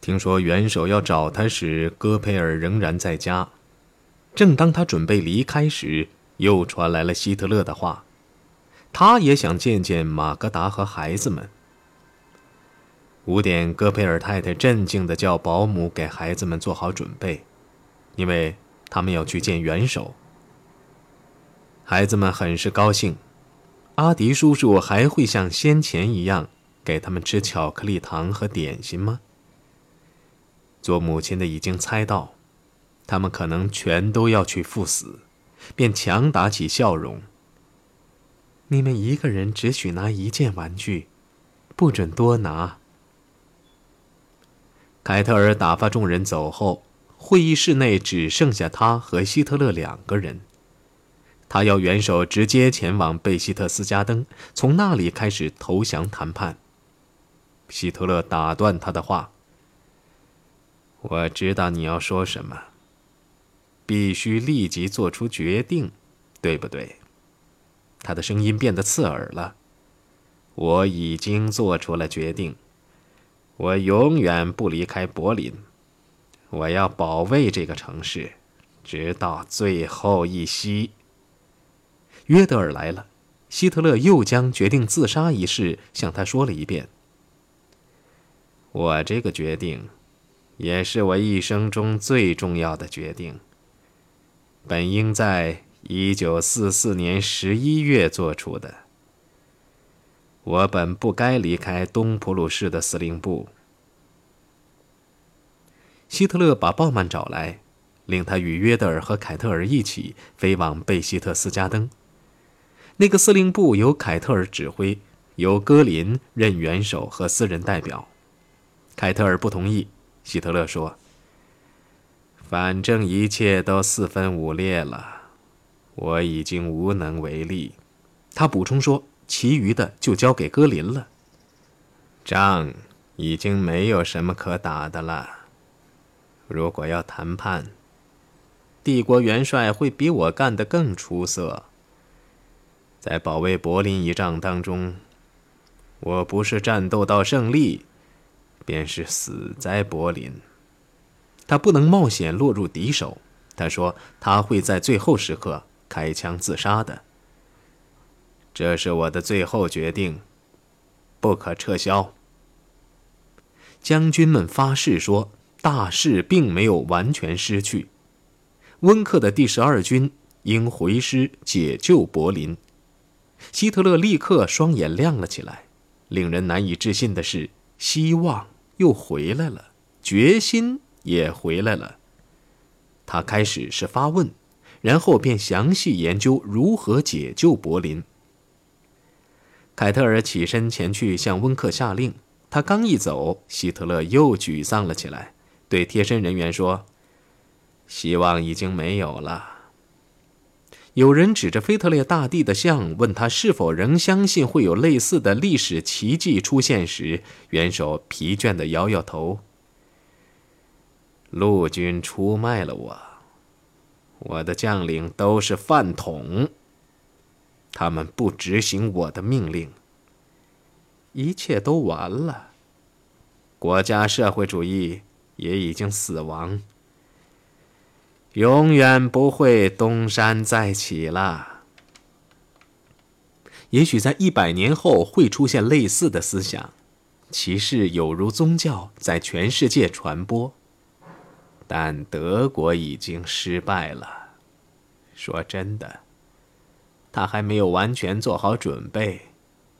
听说元首要找他时，戈培尔仍然在家。正当他准备离开时，又传来了希特勒的话：他也想见见马格达和孩子们。五点，戈培尔太太镇静地叫保姆给孩子们做好准备，因为他们要去见元首。孩子们很是高兴。阿迪叔叔还会像先前一样给他们吃巧克力糖和点心吗？做母亲的已经猜到，他们可能全都要去赴死，便强打起笑容。你们一个人只许拿一件玩具，不准多拿。凯特尔打发众人走后，会议室内只剩下他和希特勒两个人。他要元首直接前往贝希特斯加登，从那里开始投降谈判。希特勒打断他的话：“我知道你要说什么，必须立即做出决定，对不对？”他的声音变得刺耳了。“我已经做出了决定，我永远不离开柏林，我要保卫这个城市，直到最后一息。”约德尔来了，希特勒又将决定自杀一事向他说了一遍。我这个决定，也是我一生中最重要的决定。本应在一九四四年十一月做出的。我本不该离开东普鲁士的司令部。希特勒把鲍曼找来，令他与约德尔和凯特尔一起飞往贝希特斯加登。那个司令部由凯特尔指挥，由戈林任元首和私人代表。凯特尔不同意。希特勒说：“反正一切都四分五裂了，我已经无能为力。”他补充说：“其余的就交给戈林了。仗已经没有什么可打的了。如果要谈判，帝国元帅会比我干得更出色。”在保卫柏林一仗当中，我不是战斗到胜利，便是死在柏林。他不能冒险落入敌手。他说他会在最后时刻开枪自杀的。这是我的最后决定，不可撤销。将军们发誓说，大势并没有完全失去。温克的第十二军应回师解救柏林。希特勒立刻双眼亮了起来。令人难以置信的是，希望又回来了，决心也回来了。他开始是发问，然后便详细研究如何解救柏林。凯特尔起身前去向温克下令，他刚一走，希特勒又沮丧了起来，对贴身人员说：“希望已经没有了。”有人指着腓特烈大帝的像，问他是否仍相信会有类似的历史奇迹出现时，元首疲倦地摇摇头。陆军出卖了我，我的将领都是饭桶，他们不执行我的命令，一切都完了，国家社会主义也已经死亡。永远不会东山再起了。也许在一百年后会出现类似的思想，其事有如宗教在全世界传播。但德国已经失败了。说真的，他还没有完全做好准备，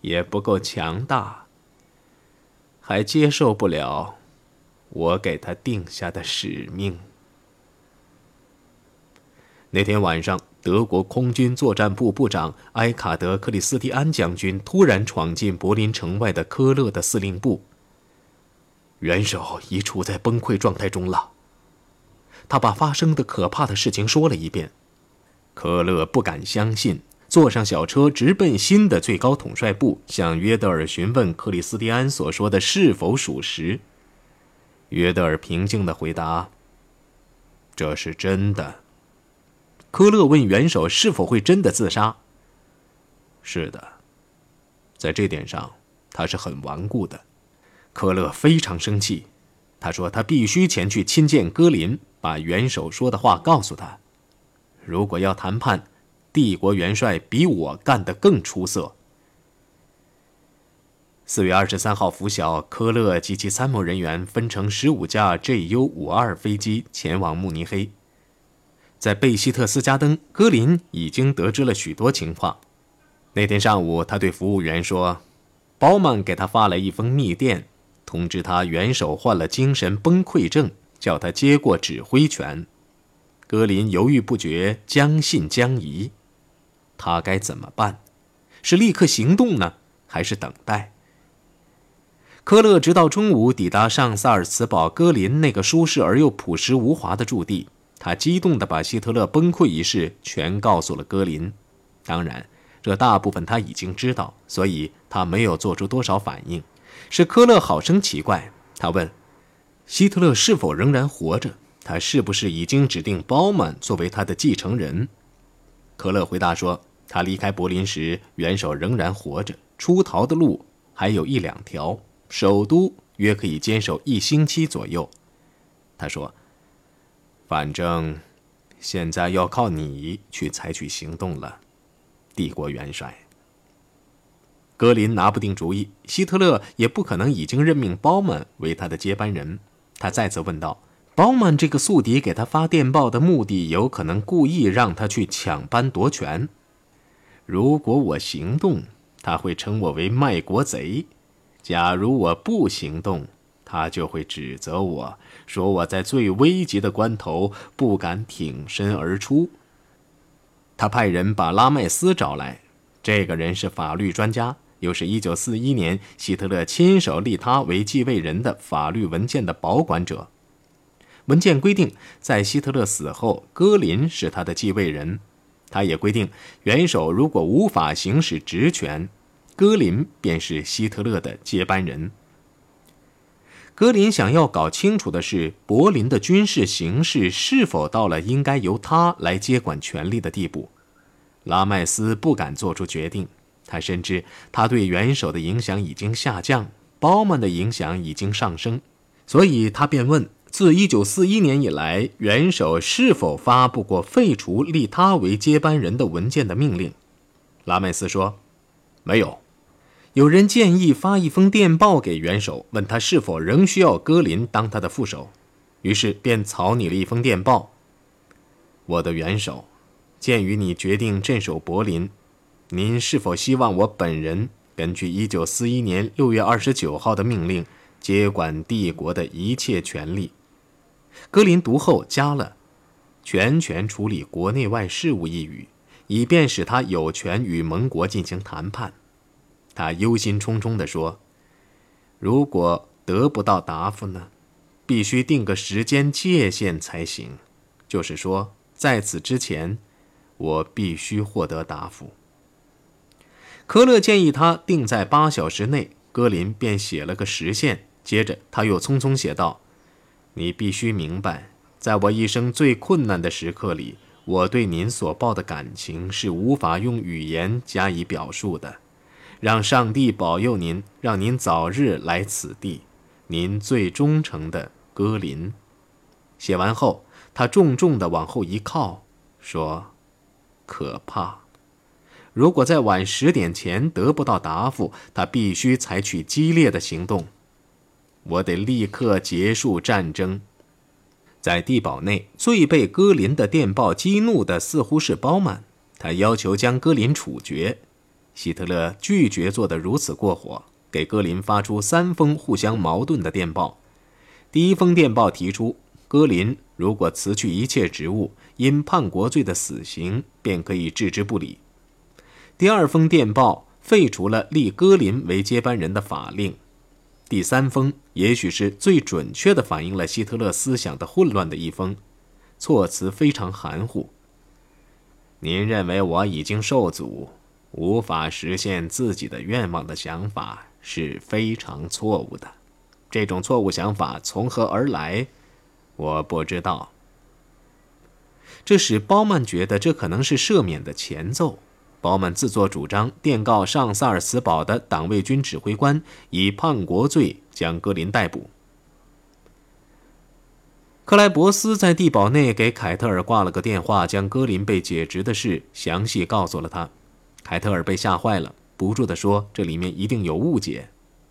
也不够强大，还接受不了我给他定下的使命。那天晚上，德国空军作战部部长埃卡德·克里斯蒂安将军突然闯进柏林城外的科勒的司令部。元首已处在崩溃状态中了。他把发生的可怕的事情说了一遍。科勒不敢相信，坐上小车直奔新的最高统帅部，向约德尔询问克里斯蒂安所说的是否属实。约德尔平静地回答：“这是真的。”科勒问元首是否会真的自杀。是的，在这点上他是很顽固的。科勒非常生气，他说他必须前去亲见戈林，把元首说的话告诉他。如果要谈判，帝国元帅比我干得更出色。四月二十三号拂晓，科勒及其参谋人员分成十五架 JU 五二飞机前往慕尼黑。在贝希特斯加登，戈林已经得知了许多情况。那天上午，他对服务员说：“包曼给他发来一封密电，通知他元首患了精神崩溃症，叫他接过指挥权。”戈林犹豫不决，将信将疑。他该怎么办？是立刻行动呢，还是等待？科勒直到中午抵达上萨尔茨堡戈林那个舒适而又朴实无华的驻地。他激动地把希特勒崩溃一事全告诉了戈林。当然，这大部分他已经知道，所以他没有做出多少反应。是科勒好生奇怪，他问：“希特勒是否仍然活着？他是不是已经指定包曼作为他的继承人？”科勒回答说：“他离开柏林时，元首仍然活着，出逃的路还有一两条。”首都约可以坚守一星期左右，他说：“反正现在要靠你去采取行动了，帝国元帅。”格林拿不定主意，希特勒也不可能已经任命包曼为他的接班人。他再次问道：“包曼这个宿敌给他发电报的目的，有可能故意让他去抢班夺权？如果我行动，他会称我为卖国贼。”假如我不行动，他就会指责我说我在最危急的关头不敢挺身而出。他派人把拉麦斯找来，这个人是法律专家，又是一九四一年希特勒亲手立他为继位人的法律文件的保管者。文件规定，在希特勒死后，戈林是他的继位人。他也规定，元首如果无法行使职权。戈林便是希特勒的接班人。格林想要搞清楚的是，柏林的军事形势是否到了应该由他来接管权力的地步。拉麦斯不敢做出决定，他深知他对元首的影响已经下降，包曼的影响已经上升，所以他便问：自1941年以来，元首是否发布过废除立他为接班人的文件的命令？拉麦斯说：“没有。”有人建议发一封电报给元首，问他是否仍需要戈林当他的副手，于是便草拟了一封电报：“我的元首，鉴于你决定镇守柏林，您是否希望我本人根据1941年6月29号的命令接管帝国的一切权利？”戈林读后加了“全权处理国内外事务”一语，以便使他有权与盟国进行谈判。他忧心忡忡地说：“如果得不到答复呢？必须定个时间界限才行。就是说，在此之前，我必须获得答复。”科勒建议他定在八小时内，戈林便写了个时限。接着，他又匆匆写道：“你必须明白，在我一生最困难的时刻里，我对您所抱的感情是无法用语言加以表述的。”让上帝保佑您，让您早日来此地。您最忠诚的戈林。写完后，他重重地往后一靠，说：“可怕！如果在晚十点前得不到答复，他必须采取激烈的行动。我得立刻结束战争。”在地堡内，最被戈林的电报激怒的似乎是包曼，他要求将戈林处决。希特勒拒绝做得如此过火，给戈林发出三封互相矛盾的电报。第一封电报提出，戈林如果辞去一切职务，因叛国罪的死刑便可以置之不理。第二封电报废除了立戈林为接班人的法令。第三封也许是最准确地反映了希特勒思想的混乱的一封，措辞非常含糊。您认为我已经受阻？无法实现自己的愿望的想法是非常错误的。这种错误想法从何而来？我不知道。这使包曼觉得这可能是赦免的前奏。包曼自作主张电告上萨尔茨堡的党卫军指挥官，以叛国罪将格林逮捕。克莱伯斯在地堡内给凯特尔挂了个电话，将戈林被解职的事详细告诉了他。凯特尔被吓坏了，不住地说：“这里面一定有误解。”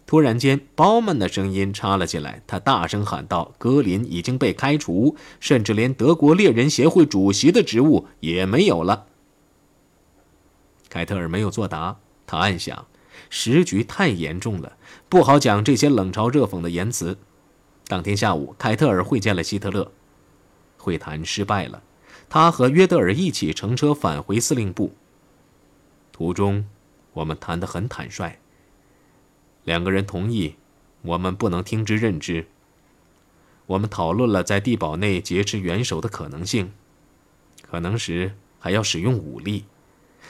突然间，包曼的声音插了进来，他大声喊道：“格林已经被开除，甚至连德国猎人协会主席的职务也没有了。”凯特尔没有作答，他暗想：时局太严重了，不好讲这些冷嘲热讽的言辞。当天下午，凯特尔会见了希特勒，会谈失败了。他和约德尔一起乘车返回司令部。途中，我们谈得很坦率。两个人同意，我们不能听之任之。我们讨论了在地堡内劫持元首的可能性，可能时还要使用武力，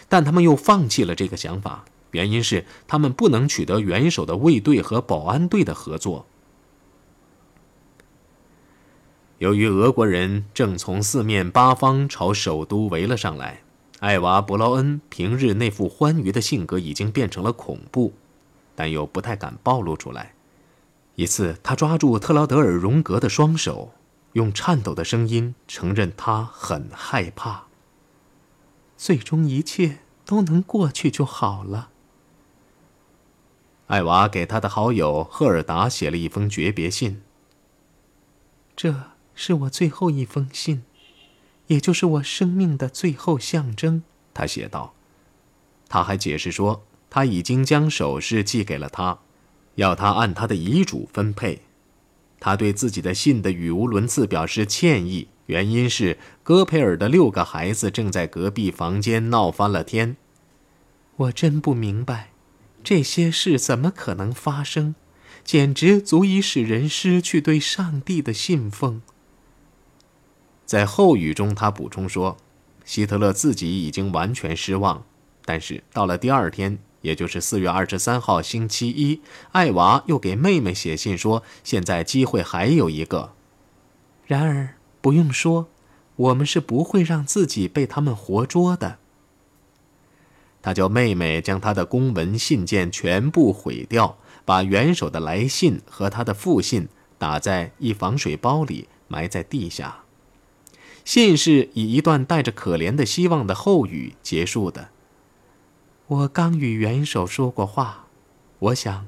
但他们又放弃了这个想法，原因是他们不能取得元首的卫队和保安队的合作。由于俄国人正从四面八方朝首都围了上来，艾娃·伯劳恩平日那副欢愉的性格已经变成了恐怖。但又不太敢暴露出来。一次，他抓住特劳德尔·荣格的双手，用颤抖的声音承认他很害怕。最终一切都能过去就好了。艾娃给他的好友赫尔达写了一封诀别信。这是我最后一封信，也就是我生命的最后象征。他写道。他还解释说。他已经将首饰寄给了他，要他按他的遗嘱分配。他对自己的信的语无伦次表示歉意，原因是戈培尔的六个孩子正在隔壁房间闹翻了天。我真不明白，这些事怎么可能发生？简直足以使人失去对上帝的信奉。在后语中，他补充说，希特勒自己已经完全失望，但是到了第二天。也就是四月二十三号星期一，艾娃又给妹妹写信说：“现在机会还有一个。然而不用说，我们是不会让自己被他们活捉的。”他叫妹妹将他的公文信件全部毁掉，把元首的来信和他的复信打在一防水包里，埋在地下。信是以一段带着可怜的希望的后语结束的。我刚与元首说过话，我想，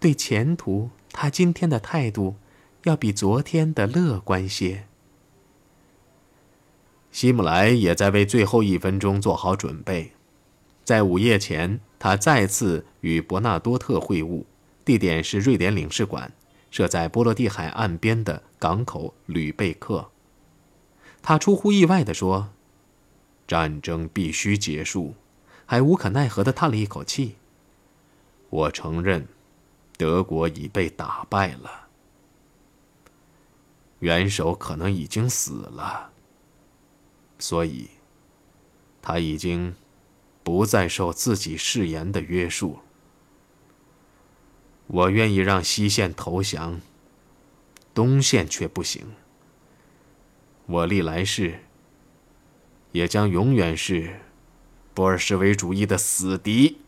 对前途他今天的态度，要比昨天的乐观些。希姆莱也在为最后一分钟做好准备，在午夜前，他再次与伯纳多特会晤，地点是瑞典领事馆，设在波罗的海岸边的港口吕贝克。他出乎意外地说：“战争必须结束。”还无可奈何地叹了一口气。我承认，德国已被打败了，元首可能已经死了，所以他已经不再受自己誓言的约束。我愿意让西线投降，东线却不行。我历来是，也将永远是。布尔什维主义的死敌。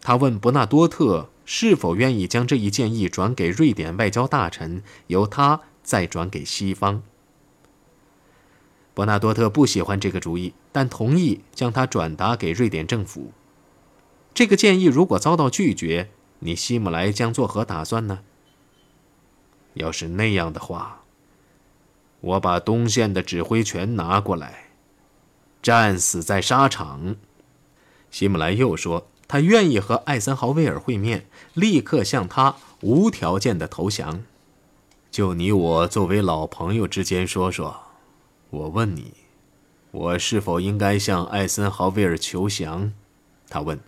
他问伯纳多特是否愿意将这一建议转给瑞典外交大臣，由他再转给西方。伯纳多特不喜欢这个主意，但同意将它转达给瑞典政府。这个建议如果遭到拒绝，你希姆莱将作何打算呢？要是那样的话，我把东线的指挥权拿过来。战死在沙场，希姆莱又说：“他愿意和艾森豪威尔会面，立刻向他无条件的投降。就你我作为老朋友之间说说，我问你，我是否应该向艾森豪威尔求降？”他问。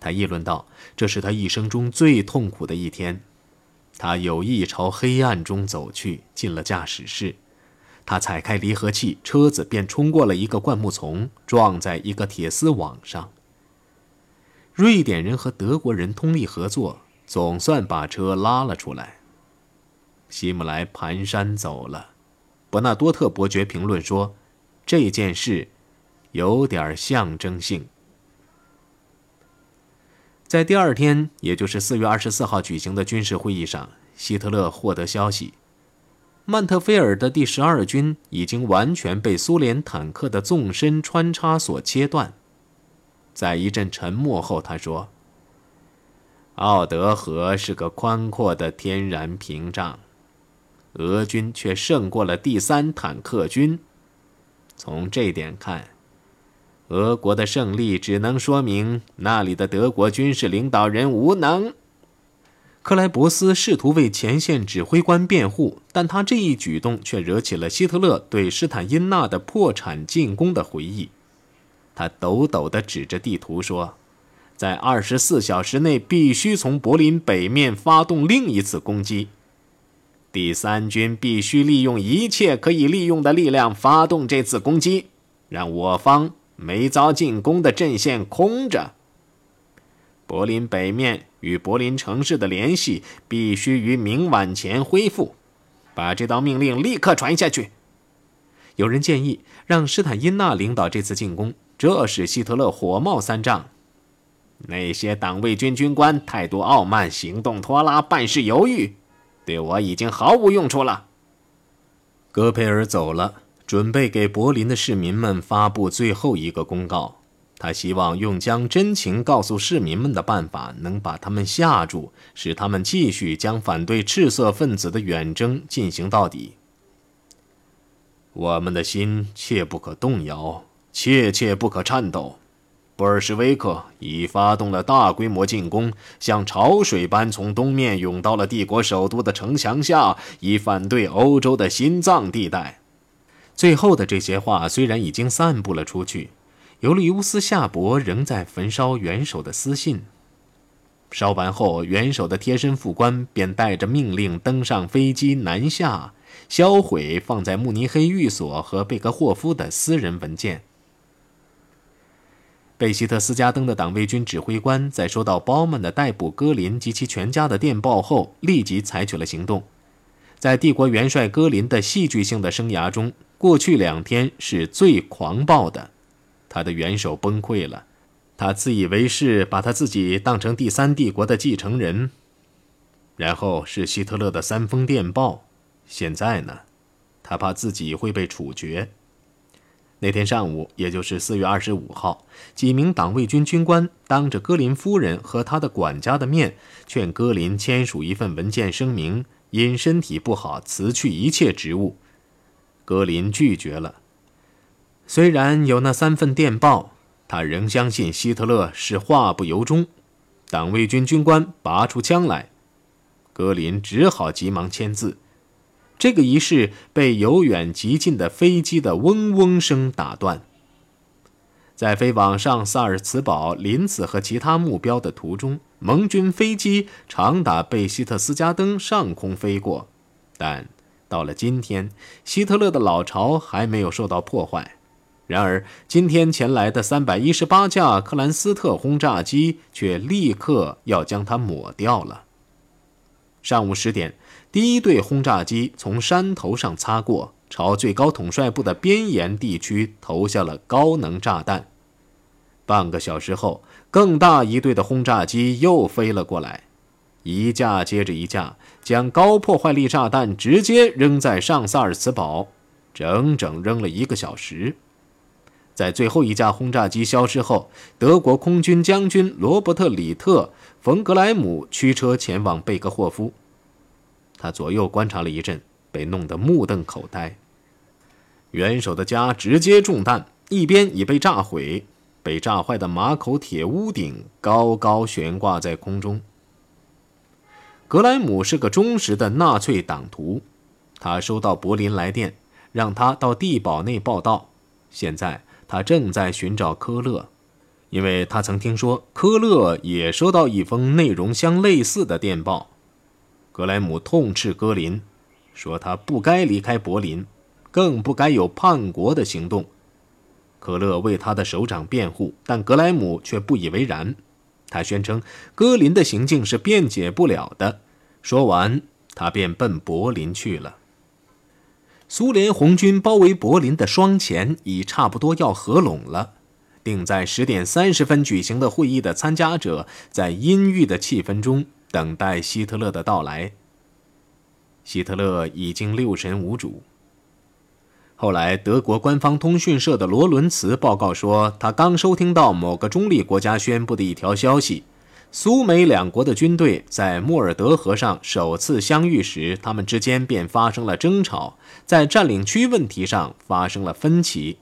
他议论道：“这是他一生中最痛苦的一天。他有意朝黑暗中走去，进了驾驶室。”他踩开离合器，车子便冲过了一个灌木丛，撞在一个铁丝网上。瑞典人和德国人通力合作，总算把车拉了出来。希姆莱蹒跚走了。伯纳多特伯爵评论说：“这件事有点象征性。”在第二天，也就是四月二十四号举行的军事会议上，希特勒获得消息。曼特菲尔的第十二军已经完全被苏联坦克的纵深穿插所切断。在一阵沉默后，他说：“奥德河是个宽阔的天然屏障，俄军却胜过了第三坦克军。从这点看，俄国的胜利只能说明那里的德国军事领导人无能。”克莱伯斯试图为前线指挥官辩护，但他这一举动却惹起了希特勒对施坦因纳的破产进攻的回忆。他抖抖地指着地图说：“在二十四小时内，必须从柏林北面发动另一次攻击。第三军必须利用一切可以利用的力量发动这次攻击，让我方没遭进攻的阵线空着。柏林北面。”与柏林城市的联系必须于明晚前恢复，把这道命令立刻传下去。有人建议让施坦因纳领导这次进攻，这使希特勒火冒三丈。那些党卫军军官态度傲慢，行动拖拉，办事犹豫，对我已经毫无用处了。戈培尔走了，准备给柏林的市民们发布最后一个公告。他希望用将真情告诉市民们的办法，能把他们吓住，使他们继续将反对赤色分子的远征进行到底。我们的心切不可动摇，切切不可颤抖。布尔什维克已发动了大规模进攻，像潮水般从东面涌到了帝国首都的城墙下，以反对欧洲的心脏地带。最后的这些话虽然已经散布了出去。尤利乌斯·夏伯仍在焚烧元首的私信。烧完后，元首的贴身副官便带着命令登上飞机南下，销毁放在慕尼黑寓所和贝格霍夫的私人文件。贝希特斯加登的党卫军指挥官在收到包曼的逮捕戈林及其全家的电报后，立即采取了行动。在帝国元帅戈林的戏剧性的生涯中，过去两天是最狂暴的。他的元首崩溃了，他自以为是，把他自己当成第三帝国的继承人。然后是希特勒的三封电报，现在呢，他怕自己会被处决。那天上午，也就是四月二十五号，几名党卫军军官当着戈林夫人和他的管家的面，劝戈林签署一份文件声明，因身体不好辞去一切职务。格林拒绝了。虽然有那三份电报，他仍相信希特勒是话不由衷。党卫军军官拔出枪来，格林只好急忙签字。这个仪式被由远及近的飞机的嗡嗡声打断。在飞往上萨尔茨堡、林茨和其他目标的途中，盟军飞机常打贝希特斯加登上空飞过，但到了今天，希特勒的老巢还没有受到破坏。然而，今天前来的三百一十八架克兰斯特轰炸机却立刻要将它抹掉了。上午十点，第一队轰炸机从山头上擦过，朝最高统帅部的边沿地区投下了高能炸弹。半个小时后，更大一队的轰炸机又飞了过来，一架接着一架，将高破坏力炸弹直接扔在上萨尔茨堡，整整扔了一个小时。在最后一架轰炸机消失后，德国空军将军罗伯特·里特·冯·格莱姆驱车前往贝格霍夫。他左右观察了一阵，被弄得目瞪口呆。元首的家直接中弹，一边已被炸毁，被炸坏的马口铁屋顶高高悬挂在空中。格莱姆是个忠实的纳粹党徒，他收到柏林来电，让他到地堡内报道。现在。他正在寻找科勒，因为他曾听说科勒也收到一封内容相类似的电报。格莱姆痛斥戈林，说他不该离开柏林，更不该有叛国的行动。科勒为他的首长辩护，但格莱姆却不以为然。他宣称戈林的行径是辩解不了的。说完，他便奔柏林去了。苏联红军包围柏林的双前已差不多要合拢了。定在十点三十分举行的会议的参加者在阴郁的气氛中等待希特勒的到来。希特勒已经六神无主。后来，德国官方通讯社的罗伦茨报告说，他刚收听到某个中立国家宣布的一条消息：苏美两国的军队在莫尔德河上首次相遇时，他们之间便发生了争吵，在占领区问题上发生了分歧。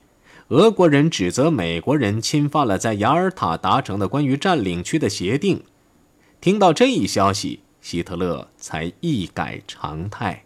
俄国人指责美国人侵犯了在雅尔塔达成的关于占领区的协定。听到这一消息，希特勒才一改常态。